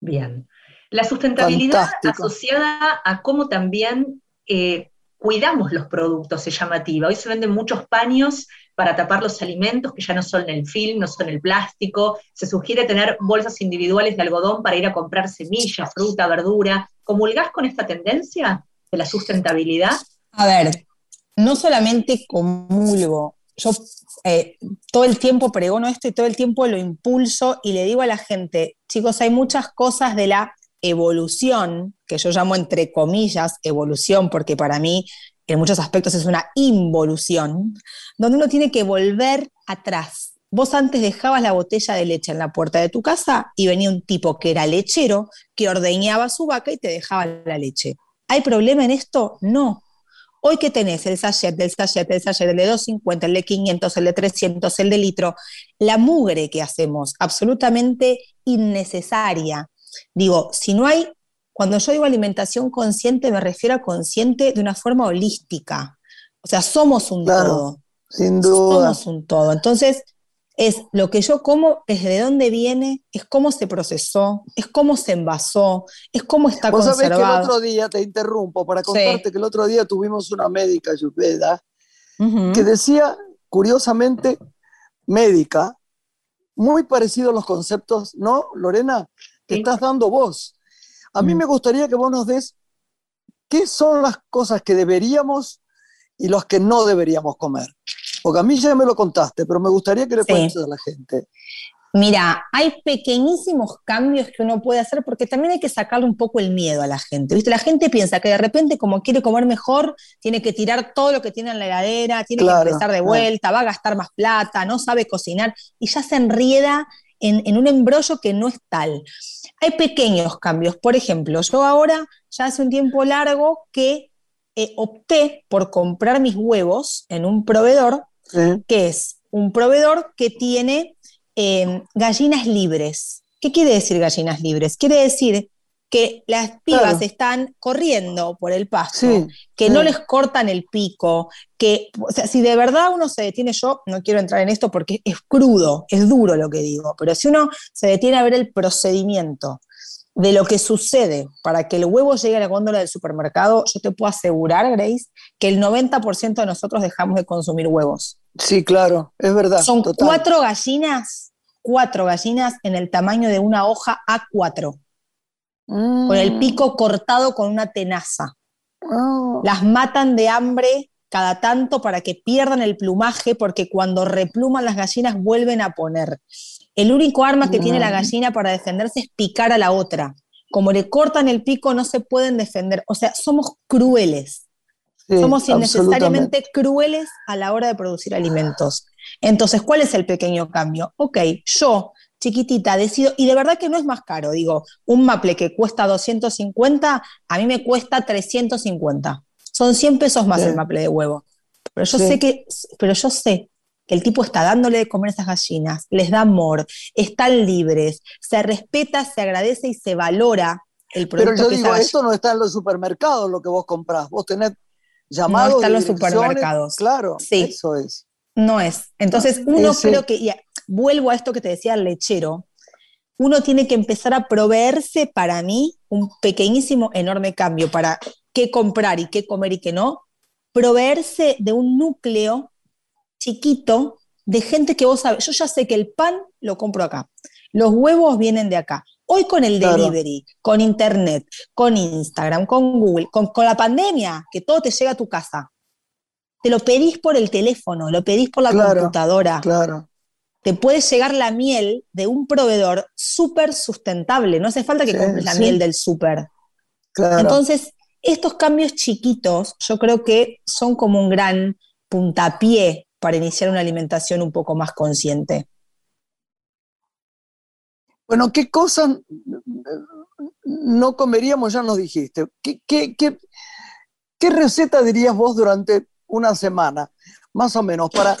Bien. La sustentabilidad asociada a cómo también eh, cuidamos los productos es llamativa. Hoy se venden muchos paños para tapar los alimentos que ya no son el film, no son el plástico. Se sugiere tener bolsas individuales de algodón para ir a comprar semillas, fruta, verdura. ¿Comulgás con esta tendencia de la sustentabilidad? A ver, no solamente comulgo, yo eh, todo el tiempo pregono esto y todo el tiempo lo impulso y le digo a la gente, chicos, hay muchas cosas de la evolución, que yo llamo entre comillas evolución, porque para mí en muchos aspectos es una involución, donde uno tiene que volver atrás. Vos antes dejabas la botella de leche en la puerta de tu casa y venía un tipo que era lechero, que ordeñaba su vaca y te dejaba la leche. ¿Hay problema en esto? No. Hoy que tenés el sachet del sachet, el sachet, el de 250, el de 500, el de 300, el de litro, la mugre que hacemos, absolutamente innecesaria, Digo, si no hay, cuando yo digo alimentación consciente, me refiero a consciente de una forma holística. O sea, somos un todo. Sin duda. Somos un todo. Entonces, es lo que yo como, es de dónde viene, es cómo se procesó, es cómo se envasó, es cómo está ¿Vos conservado. Sabés que el otro día, te interrumpo para contarte que el otro día tuvimos una médica ayurveda que decía, curiosamente, médica, muy parecido a los conceptos, ¿no, Lorena? Te estás dando vos. A mí mm. me gustaría que vos nos des qué son las cosas que deberíamos y las que no deberíamos comer. Porque a mí ya me lo contaste, pero me gustaría que le cuentes a la gente. Mira, hay pequeñísimos cambios que uno puede hacer porque también hay que sacarle un poco el miedo a la gente. ¿Viste? La gente piensa que de repente, como quiere comer mejor, tiene que tirar todo lo que tiene en la heladera, tiene que empezar de vuelta, va a gastar más plata, no sabe cocinar y ya se enrieda en, un embrollo que no es tal. Hay pequeños cambios. Por ejemplo, yo ahora, ya hace un tiempo largo, que eh, opté por comprar mis huevos en un proveedor, que es un proveedor que tiene Em, gallinas libres. ¿Qué quiere decir gallinas libres? Quiere decir que las pibas están corriendo por el pasto, que no les cortan el pico, que, o sea, si de verdad uno se detiene, yo no quiero entrar en esto porque es crudo, es duro lo que digo, pero si uno se detiene a ver el procedimiento de lo que sucede para que el huevo llegue a la góndola del supermercado, yo te puedo asegurar, Grace, que el 90% de nosotros dejamos de consumir huevos. Sí, claro, es verdad. Son cuatro gallinas cuatro gallinas en el tamaño de una hoja A4, con el mm. pico cortado con una tenaza. Oh. Las matan de hambre cada tanto para que pierdan el plumaje, porque cuando repluman las gallinas vuelven a poner. El único arma que tiene la gallina para defenderse es picar a la otra. Como le cortan el pico, no se pueden defender. O sea, somos crueles. somos innecesariamente crueles a la hora de producir alimentos. Entonces, ¿cuál es el pequeño cambio? Ok, yo, chiquitita, decido, y de verdad que no es más caro, digo, un maple que cuesta 250, a mí me cuesta 350. Son 100 pesos más el maple de huevo. Pero yo sé que, pero yo sé que el tipo está dándole de comer a esas gallinas, les da amor, están libres, se respeta, se agradece y se valora el producto. Pero yo digo, esto no está en los supermercados lo que vos comprás, vos tenés llamados. No está en los supermercados. Claro, sí. eso es. No es. Entonces, uno creo que, vuelvo a esto que te decía el lechero, uno tiene que empezar a proveerse para mí un pequeñísimo, enorme cambio para qué comprar y qué comer y qué no, proveerse de un núcleo chiquito de gente que vos sabes, yo ya sé que el pan lo compro acá, los huevos vienen de acá. Hoy con el delivery, con internet, con Instagram, con Google, con, con la pandemia, que todo te llega a tu casa te lo pedís por el teléfono, lo pedís por la computadora. Claro. Te puede llegar la miel de un proveedor súper sustentable. No hace falta que compres la miel del súper. Claro. Entonces, estos cambios chiquitos yo creo que son como un gran puntapié para iniciar una alimentación un poco más consciente. Bueno, ¿qué cosas no comeríamos? Ya nos dijiste. ¿Qué, qué, qué receta dirías vos durante una semana, más o menos, para...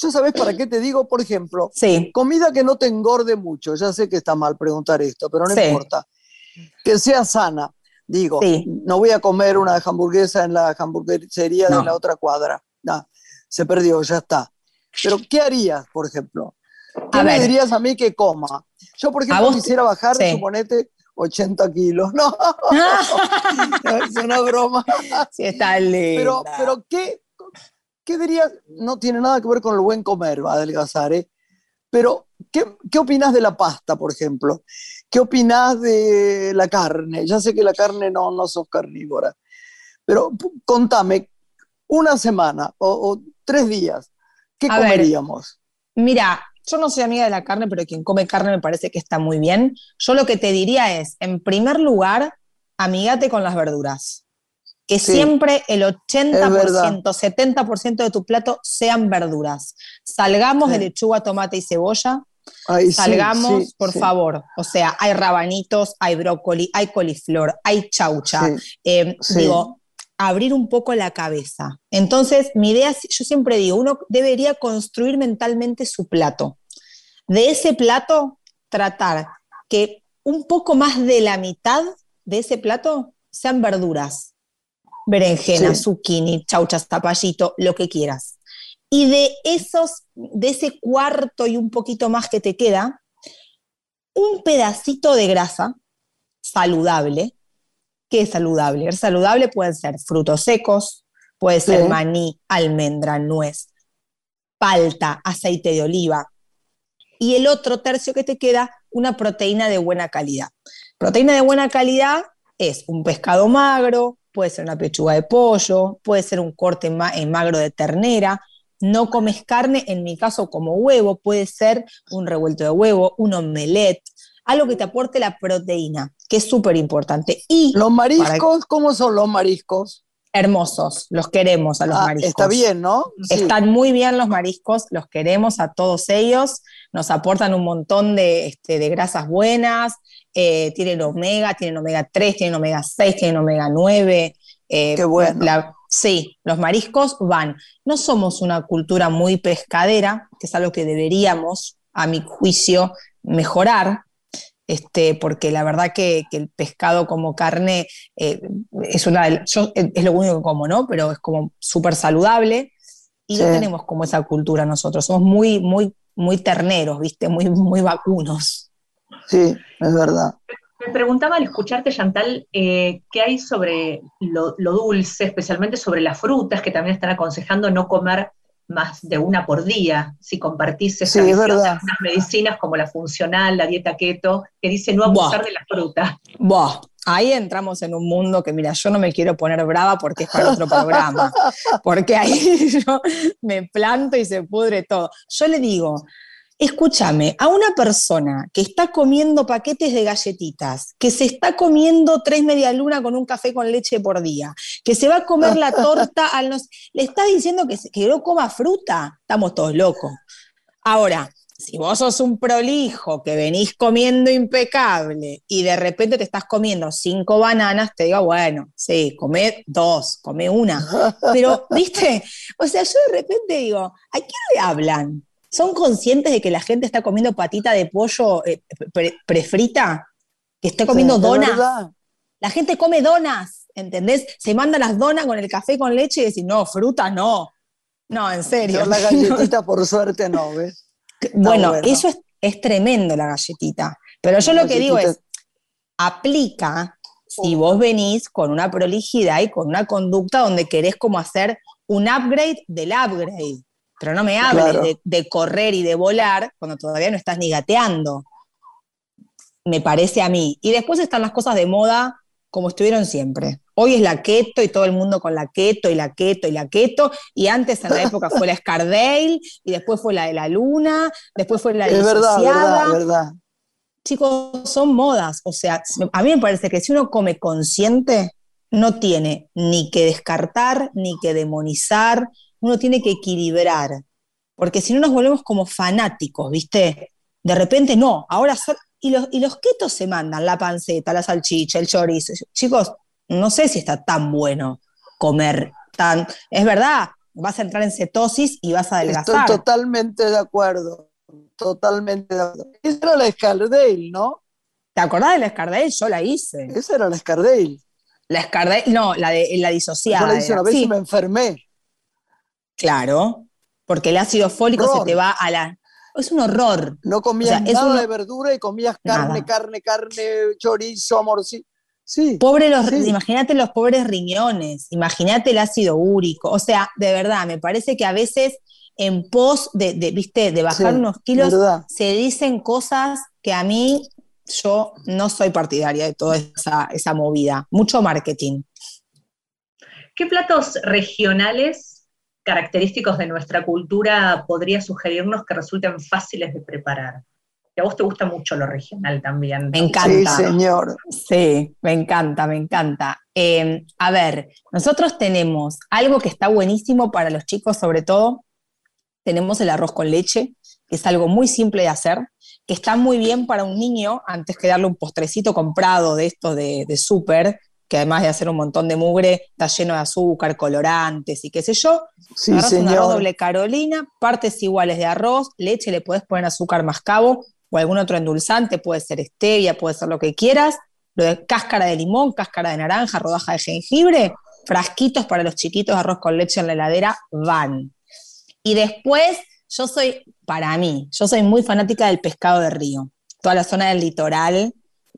¿Ya sabes para qué te digo? Por ejemplo, sí. comida que no te engorde mucho. Ya sé que está mal preguntar esto, pero no importa. Que sea sana. Digo, no voy a comer una hamburguesa en la hamburguesería de la otra cuadra. Se perdió, ya está. Pero, ¿qué harías, por ejemplo? ¿Qué me dirías a mí que coma? Yo, por ejemplo, quisiera bajar, suponete, 80 kilos. No, es una broma. Sí, está lindo. Pero, pero ¿qué, ¿qué dirías? No tiene nada que ver con el buen comer, va a adelgazar, ¿eh? Pero, ¿qué, ¿qué opinas de la pasta, por ejemplo? ¿Qué opinas de la carne? Ya sé que la carne no, no sos carnívora, pero contame, una semana o, tres días, ¿qué comeríamos? mira, yo no soy amiga de la carne, pero quien come carne me parece que está muy bien. Yo lo que te diría es, en primer lugar, amígate con las verduras que siempre el 80%, 70% de tu plato sean verduras. Salgamos de lechuga, tomate y cebolla. Salgamos, por favor. O sea, hay rabanitos, hay brócoli, hay coliflor, hay chaucha. Eh, digo, abrir un poco la cabeza. Entonces, mi idea, yo siempre digo, uno debería construir mentalmente su plato. De ese plato, tratar que un poco más de la mitad de ese plato sean verduras berenjena, zucchini, chauchas, tapallito, lo que quieras. Y de esos, de ese cuarto y un poquito más que te queda, un pedacito de grasa saludable. ¿Qué es saludable? saludable pueden ser frutos secos, puede ser maní, almendra, nuez, palta, aceite de oliva. Y el otro tercio que te queda, una proteína de buena calidad. Proteína de buena calidad es un pescado magro, puede ser una pechuga de pollo, puede ser un corte magro de ternera. No comes carne, en mi caso como huevo, puede ser un revuelto de huevo, un omelette, algo que te aporte la proteína, que es súper importante. Y los mariscos, ¿cómo son los mariscos? hermosos, los queremos a los ah, mariscos. Está bien, ¿no? Están muy bien los mariscos, los queremos a todos ellos, nos aportan un montón de, este, de grasas buenas, eh, tienen omega, tienen omega 3, tienen omega 6, tienen omega 9. Eh, Qué bueno. sí, los mariscos van. No somos una cultura muy pescadera, que es algo que deberíamos, a mi juicio, mejorar, este, porque la verdad que, el pescado como carne eh, es una yo, es lo único que como, ¿no? Pero es como súper saludable y no tenemos como esa cultura nosotros, somos muy, muy, muy terneros, ¿viste? Muy, muy vacunos. Sí, es verdad. Me preguntaba al escucharte, Chantal, eh, qué hay sobre lo, lo, dulce, especialmente sobre las frutas, que también están aconsejando no comer más de una por día, si compartís esa sí, unas medicinas como la funcional, la dieta keto, que dice no abusar de la fruta. Ahí entramos en un mundo que, mira, yo no me quiero poner brava porque es para otro programa, porque ahí yo me planto y se pudre todo. Yo le digo, Escúchame, a una persona que está comiendo paquetes de galletitas, que se está comiendo tres media luna con un café con leche por día, que se va a comer la torta al ¿Le estás diciendo que, que no coma fruta? Estamos todos locos. Ahora, si vos sos un prolijo que venís comiendo impecable y de repente te estás comiendo cinco bananas, te digo, bueno, sí, come dos, come una. Pero, ¿viste? O sea, yo de repente digo, ¿a quién le hablan? ¿Son conscientes de que la gente está comiendo patita de pollo eh, prefrita? Que está comiendo donas. La gente come donas, ¿entendés? Se manda las donas con el café con leche y decís, no, fruta no. No, en serio. la galletita, por suerte, no, ¿ves? Bueno, eso es, tremendo, la galletita. Pero yo lo que digo es, aplica si vos venís con una prolijidad y con una conducta donde querés como hacer un upgrade del upgrade. Pero no me hables de, correr y de volar cuando todavía no estás ni gateando. Me parece a mí. Y después están las cosas de moda como estuvieron siempre. Hoy es la keto y todo el mundo con la keto y la keto y la keto. Y antes en la época fue la Scardale y después fue la de la luna, después fue la de Es verdad, verdad, verdad. Chicos, son modas. O sea, a mí me parece que si uno come consciente, no tiene ni que descartar, ni que demonizar, uno tiene que equilibrar, porque si no nos volvemos como fanáticos, ¿viste? De repente no, ahora y los, y los ketos se mandan la panceta, la salchicha, el chorizo. Chicos, no sé si está tan bueno comer tan. Es verdad, vas a entrar en cetosis y vas a adelgazar. Estoy totalmente de acuerdo. Totalmente de acuerdo. Esa era la Scardale, ¿no? ¿Te acordás de la Scardale? Yo la hice. Esa era la Scardale. La Scardale, no, la de la disociada. Yo la hice una vez y me enfermé. Claro, porque el ácido fólico se te va a la... Es un horror. No comías nada de verdura y comías carne, carne, carne, chorizo, amor, sí. Sí, Pobre los, imagínate los pobres riñones, imagínate el ácido úrico. O sea, de verdad, me parece que a veces en pos de, viste, de bajar unos kilos, se dicen cosas que a mí yo no soy partidaria de toda esa, esa movida. Mucho marketing. ¿Qué platos regionales característicos de nuestra cultura podría sugerirnos que resulten fáciles de preparar? Que a vos te gusta mucho lo regional también. Me encanta. Sí, señor. Sí, me encanta, me encanta. Em, a ver, nosotros tenemos algo que está buenísimo para los chicos, sobre todo. Tenemos el arroz con leche, que es algo muy simple de hacer, que está muy bien para un niño antes que darle un postrecito comprado de esto de, de súper, que además de hacer un montón de mugre, está lleno de azúcar, colorantes y qué sé yo. Sí, un arroz doble carolina, partes iguales de arroz, leche, le puedes poner azúcar mascabo o algún otro endulzante, puede ser stevia, puede ser lo que quieras. Lo de cáscara de limón, cáscara de naranja, rodaja de jengibre, frasquitos para los chiquitos de arroz con leche en la heladera, van. Y después, yo soy, para mí, yo soy muy fanática del pescado de río. Toda la zona del litoral,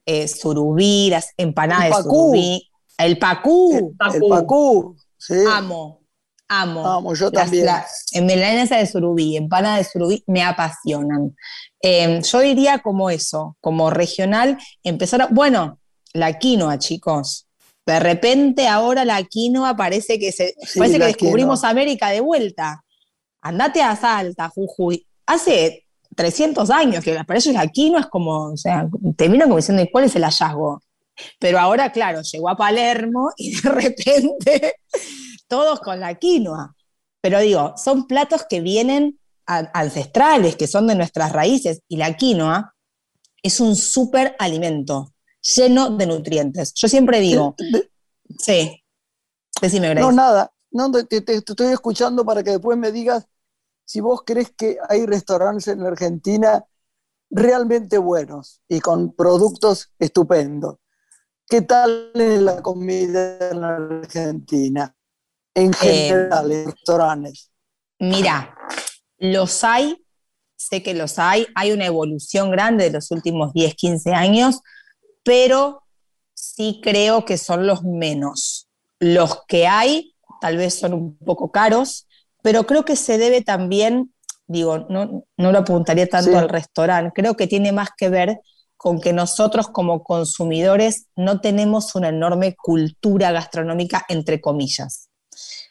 eh, surubí, empanadas de surubí. El pacú. El, pacú. Amo. amo. Amo, yo también. en melanesa de surubí, empanada de surubí, me apasionan. Em, yo diría como eso, como regional, empezar a, bueno, la quinoa, chicos. De repente ahora la quinoa parece que se, parece que descubrimos América de vuelta. Andate a Salta, Jujuy. Hace 300 años que para ellos la quinoa es como, o sea, terminan como diciendo, ¿cuál es el hallazgo? Pero ahora, claro, llegó a Palermo y de repente todos con la quinoa. Pero digo, son platos que vienen ancestrales, que son de nuestras raíces, y la quinoa es un súper alimento lleno de nutrientes. Yo siempre digo, sí, decime, Grace. No, nada, no, te, te, estoy escuchando para que después me digas si vos crees que hay restaurantes en la Argentina realmente buenos y con productos estupendos. ¿Qué tal es la comida en la Argentina? En eh, general, en restaurantes. Mira, los hay, sé que los hay, hay una evolución grande de los últimos 10, 15 años, pero sí creo que son los menos. Los que hay tal vez son un poco caros, pero creo que se debe también, digo, no, no lo apuntaría tanto al restaurante, creo que tiene más que ver con que nosotros como consumidores no tenemos una enorme cultura gastronómica, entre comillas.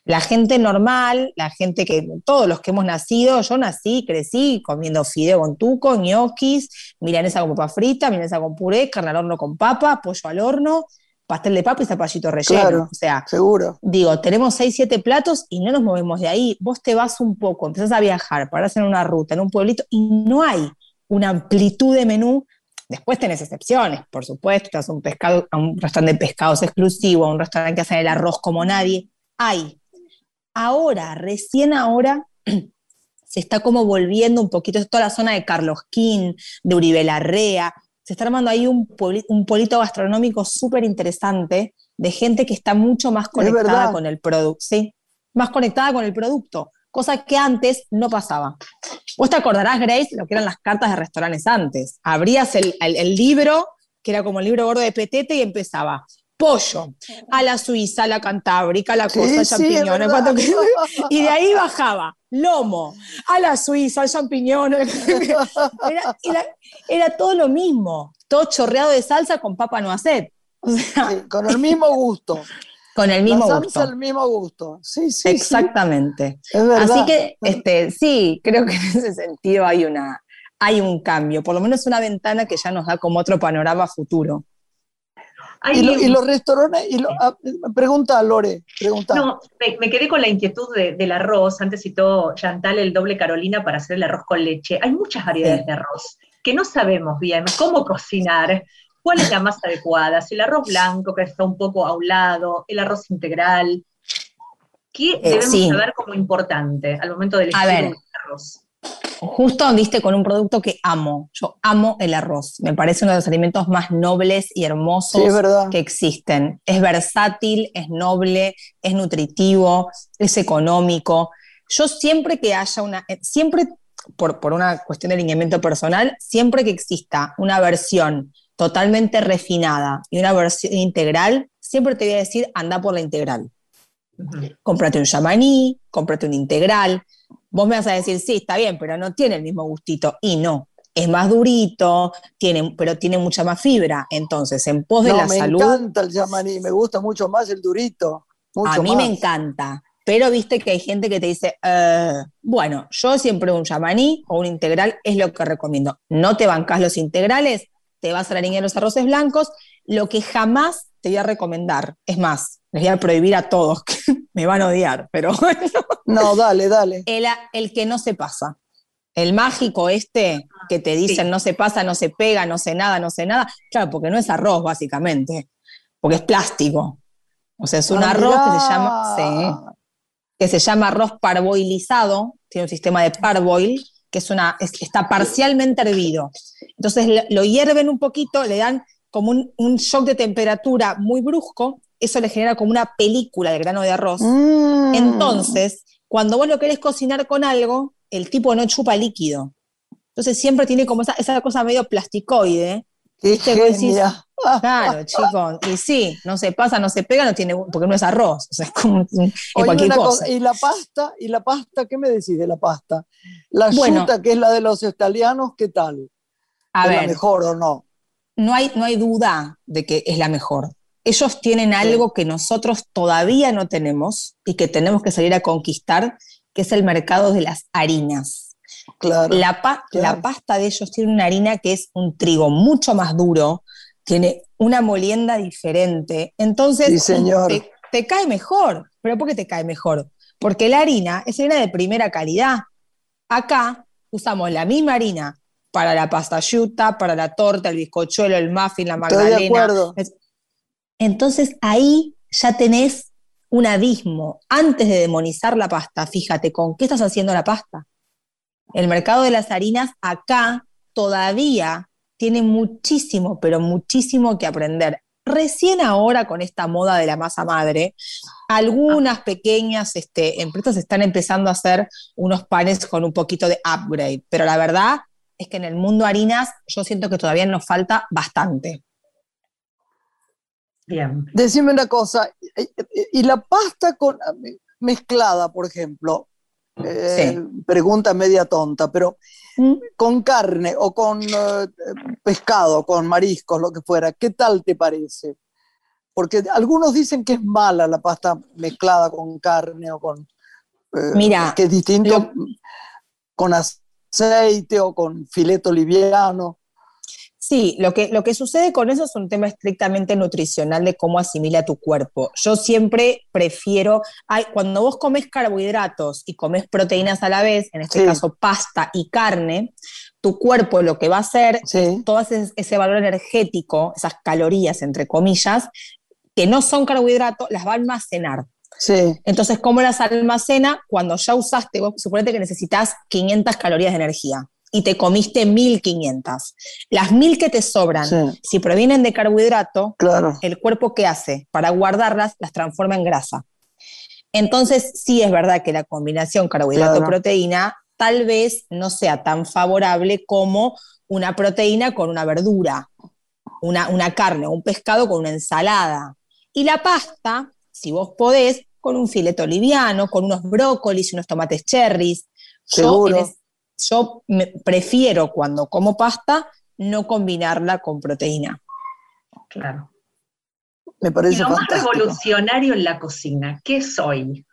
La gente normal, la gente que, todos los que hemos nacido, yo nací, crecí comiendo fideo con tuco, ñoquis, milanesa con papa frita, milanesa con puré, carne al horno con papa, pollo al horno, pastel de papa y zapallito relleno. Claro, o sea, seguro. Digo, tenemos 6, 7 platos y no nos movemos de ahí. Vos te vas un poco, empezás a viajar, para hacer una ruta en un pueblito y no hay una amplitud de menú. Después tenés excepciones, por supuesto, estás un, pescado, a un restaurante de pescados exclusivo, a un restaurante que hace el arroz como nadie. Hay. Ahora, recién ahora, se está como volviendo un poquito, es toda la zona de Carlos Quín, de Uribe Larrea, se está armando ahí un, un polito gastronómico súper interesante de gente que está mucho más conectada con el producto, ¿sí? Más conectada con el producto, cosa que antes no pasaba. Vos te acordarás, Grace, lo que eran las cartas de restaurantes antes. Abrías el, libro, que era como el libro gordo de Petete, y empezaba pollo, a la suiza, a la cantábrica, a la costa, champiñones, y de ahí bajaba lomo, a la suiza, al champiñón, era, todo lo mismo, todo chorreado de salsa con papa no hacer. con el mismo gusto. Con el mismo la salsa el mismo gusto. Sí, sí. Exactamente. Así que este, sí, creo que en ese sentido hay una, hay un cambio, por lo menos una ventana que ya nos da como otro panorama futuro. Y, los restaurantes, y ah, pregunta Lore, pregunta. No, me, quedé con la inquietud del arroz. Antes citó Chantal el doble Carolina para hacer el arroz con leche. Hay muchas variedades de arroz que no sabemos bien cómo cocinar, cuál es la más adecuada, si el arroz blanco que está un poco a un lado, el arroz integral. ¿Qué eh, debemos saber como importante al momento del elegir el arroz? Justo viste con un producto que amo. Yo amo el arroz. Me parece uno de los alimentos más nobles y hermosos que existen. Es versátil, es noble, es nutritivo, es económico. Yo siempre que haya una, eh, siempre por, por una cuestión de alineamiento personal, siempre que exista una versión totalmente refinada y una versión integral, siempre te voy a decir, anda por la integral. Cómprate un yamaní, cómprate un integral, Vos me vas a decir, sí, está bien, pero no tiene el mismo gustito. Y no, es más durito, tiene, pero tiene mucha más fibra. Entonces, en pos de la salud. Me encanta el yamaní, me gusta mucho más el durito. a mí me encanta. Pero viste que hay gente que te dice, eh, bueno, yo siempre un yamaní o un integral es lo que recomiendo. No te bancas los integrales, te vas a la línea de los arroces blancos. Lo que jamás te voy a recomendar, es más, les voy a prohibir a todos, que me van a odiar, pero bueno. No, dale, dale. El, el que no se pasa. El mágico este que te dicen no se pasa, no se pega, no sé nada, no sé nada. Claro, porque no es arroz, básicamente. Porque es plástico. O sea, es un ah, arroz que se llama. que se llama arroz parboilizado. Tiene un sistema de parboil, que es una, está parcialmente hervido. Entonces lo hierven un poquito, le dan como un, shock de temperatura muy brusco, eso le genera como una película de grano de arroz. Mm. Entonces, cuando vos lo querés cocinar con algo, el tipo no chupa líquido. Entonces siempre tiene como esa, esa cosa medio plasticoide Qué genia. Claro, chicos, y sí, no se pasa, no se pega, no tiene, porque no es arroz, o sea, es como cualquier cosa. Y la pasta, y la pasta, ¿qué me decís de la pasta? La bueno, que es la de los italianos, ¿qué tal? A ¿Es ver, la mejor o no? No hay, no hay duda de que es la mejor. Ellos tienen algo que nosotros todavía no tenemos y que tenemos que salir a conquistar, que es el mercado de las harinas. Claro, la, la pasta de ellos tiene una harina que es un trigo mucho más duro, tiene una molienda diferente. Entonces, Te, cae mejor. ¿Pero por qué te cae mejor? Porque la harina es harina de primera calidad. Acá usamos la misma harina para la pasta yuta, para la torta, el bizcochuelo, el muffin, la magdalena. Estoy de acuerdo. Entonces ahí ya tenés un abismo. Antes de demonizar la pasta, fíjate, ¿con qué estás haciendo la pasta? El mercado de las harinas acá todavía tiene muchísimo, pero muchísimo que aprender. Recién ahora con esta moda de la masa madre, algunas pequeñas este, empresas están empezando a hacer unos panes con un poquito de upgrade, pero la verdad es que en el mundo harinas yo siento que todavía nos falta bastante. Bien. Decime una cosa, y la pasta con, mezclada, por ejemplo, eh, pregunta media tonta, pero ¿Mm? con carne o con eh, pescado, con mariscos, lo que fuera, ¿qué tal te parece? Porque algunos dicen que es mala la pasta mezclada con carne o con... Eh, Mira, que es distinto con aceite o con fileto liviano. Sí, lo que, lo que sucede con eso es un tema estrictamente nutricional de cómo asimila tu cuerpo. Yo siempre prefiero, cuando vos comes carbohidratos y comes proteínas a la vez, en este caso pasta y carne, tu cuerpo lo que va a hacer, todo ese, valor energético, esas calorías, entre comillas, que no son carbohidratos, las va a almacenar. Sí. Entonces, ¿cómo las almacena? Cuando ya usaste, vos suponete que necesitas 500 calorías de energía y te comiste 1500. Las 1000 que te sobran, si provienen de carbohidrato, el cuerpo ¿qué hace? Para guardarlas, las transforma en grasa. Entonces, sí es verdad que la combinación carbohidrato-proteína tal vez no sea tan favorable como una proteína con una verdura, una, una carne o un pescado con una ensalada. Y la pasta, si vos podés, con un fileto liviano, con unos brócolis, unos tomates cherries. Seguro yo prefiero cuando como pasta no combinarla con proteína. Claro. Me parece y lo más revolucionario en la cocina, ¿qué soy?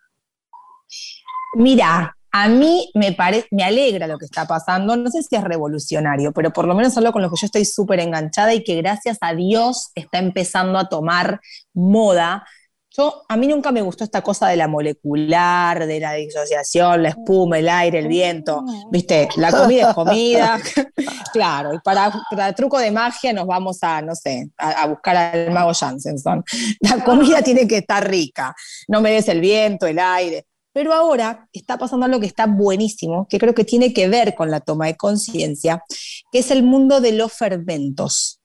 Mira, a mí me, me alegra lo que está pasando, no sé si es revolucionario, pero por lo menos algo con lo que yo estoy súper enganchada y que gracias a Dios está empezando a tomar moda, yo, a mí nunca me gustó esta cosa de la molecular, de la disociación, la espuma, el aire, el viento. Viste, la comida es comida. claro, y para, para, truco de magia nos vamos a, no sé, a, buscar al mago Jansenson. La comida tiene que estar rica. No me des el viento, el aire. Pero ahora está pasando algo que está buenísimo, que creo que tiene que ver con la toma de conciencia, que es el mundo de los fermentos,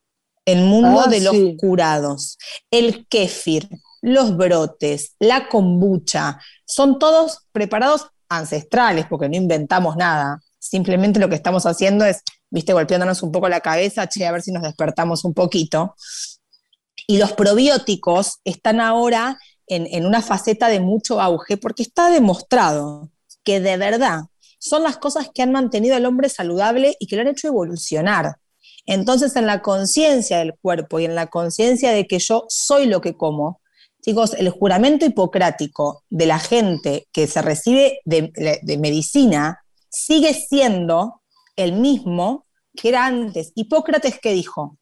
el mundo ah, de los curados, el kéfir los brotes, la kombucha, son todos preparados ancestrales, porque no inventamos nada. Simplemente lo que estamos haciendo es, viste, golpeándonos un poco la cabeza, che, a ver si nos despertamos un poquito. Y los probióticos están ahora en, en una faceta de mucho auge porque está demostrado que de verdad son las cosas que han mantenido al hombre saludable y que lo han hecho evolucionar. Entonces, en la conciencia del cuerpo y en la conciencia de que yo soy lo que como, Chicos, el juramento hipocrático de la gente que se recibe de, medicina sigue siendo el mismo que era antes. Hipócrates que dijo,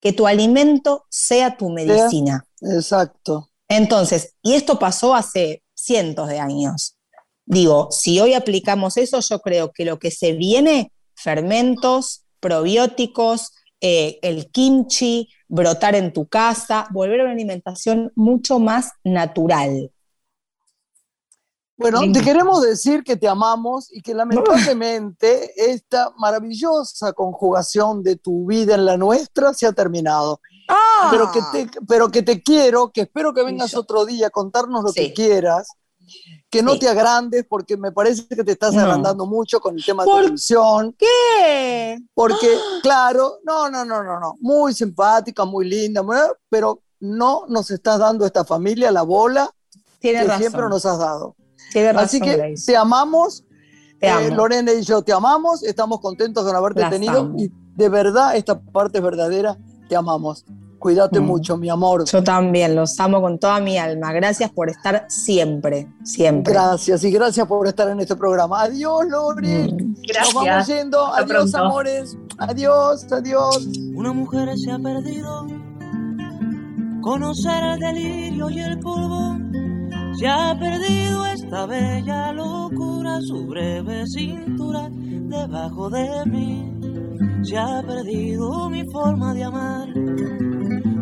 que tu alimento sea tu medicina. Exacto. Entonces, y esto pasó hace cientos de años. Digo, si hoy aplicamos eso, yo creo que lo que se viene, fermentos, probióticos, eh, el kimchi, brotar en tu casa, volver a una alimentación mucho más natural. Bueno, te queremos decir que te amamos y que lamentablemente esta maravillosa conjugación de tu vida en la nuestra se ha terminado. Ah. Pero, que te, pero que te quiero, que espero que vengas otro día a contarnos lo que quieras que no te agrandes porque me parece que te estás agrandando mucho con el tema de televisión. ¿Qué? Porque, claro, no, no, no, no, no, muy simpática, muy linda, pero no nos estás dando esta familia la bola que siempre nos has dado. Así que te amamos, eh, Lorena y yo te amamos, estamos contentos de haberte tenido y de verdad esta parte es verdadera, te amamos. Cuídate mm. mucho, mi amor. Yo también, los amo con toda mi alma. Gracias por estar siempre, siempre. Gracias y gracias por estar en este programa. Adiós, Lore. Mm. Gracias. Nos vamos yendo. adiós, amores. Adiós, adiós. Una mujer se ha perdido. Conocer el delirio y el polvo. Se ha perdido esta bella locura, su breve cintura debajo de mí. Se ha perdido mi forma de amar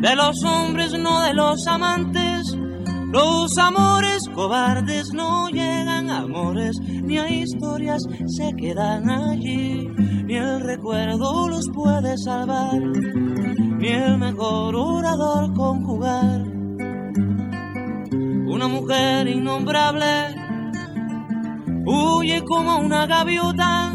de los hombres, no de los amantes. Los amores cobardes no llegan a amores, ni a historias se quedan allí, ni el recuerdo los puede salvar, ni el mejor orador conjugar. Una mujer innombrable huye como una gaviota